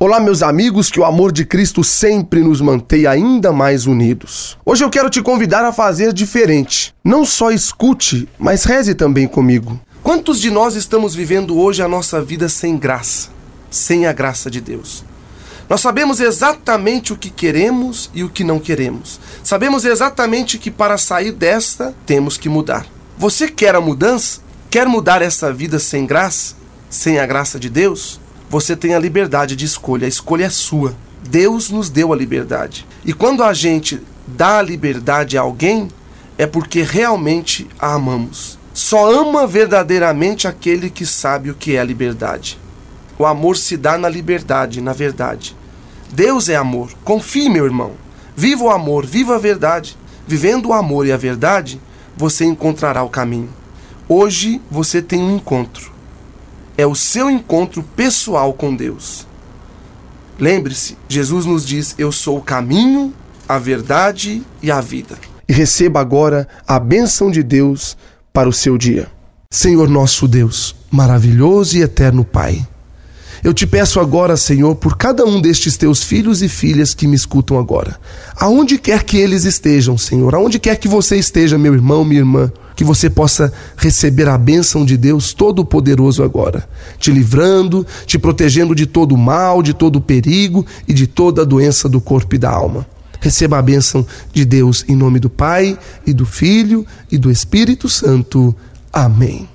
Olá, meus amigos, que o amor de Cristo sempre nos mantenha ainda mais unidos. Hoje eu quero te convidar a fazer diferente. Não só escute, mas reze também comigo. Quantos de nós estamos vivendo hoje a nossa vida sem graça, sem a graça de Deus? Nós sabemos exatamente o que queremos e o que não queremos. Sabemos exatamente que para sair desta temos que mudar. Você quer a mudança? Quer mudar essa vida sem graça? Sem a graça de Deus? Você tem a liberdade de escolha, a escolha é sua. Deus nos deu a liberdade. E quando a gente dá a liberdade a alguém, é porque realmente a amamos. Só ama verdadeiramente aquele que sabe o que é a liberdade. O amor se dá na liberdade, na verdade. Deus é amor. Confie, meu irmão. Viva o amor, viva a verdade. Vivendo o amor e a verdade, você encontrará o caminho. Hoje você tem um encontro é o seu encontro pessoal com Deus. Lembre-se, Jesus nos diz: Eu sou o caminho, a verdade e a vida. E receba agora a bênção de Deus para o seu dia. Senhor nosso Deus, maravilhoso e eterno Pai. Eu te peço agora, Senhor, por cada um destes teus filhos e filhas que me escutam agora. Aonde quer que eles estejam, Senhor, aonde quer que você esteja, meu irmão, minha irmã, que você possa receber a bênção de Deus Todo-Poderoso agora, te livrando, te protegendo de todo o mal, de todo perigo e de toda doença do corpo e da alma. Receba a bênção de Deus em nome do Pai e do Filho e do Espírito Santo. Amém.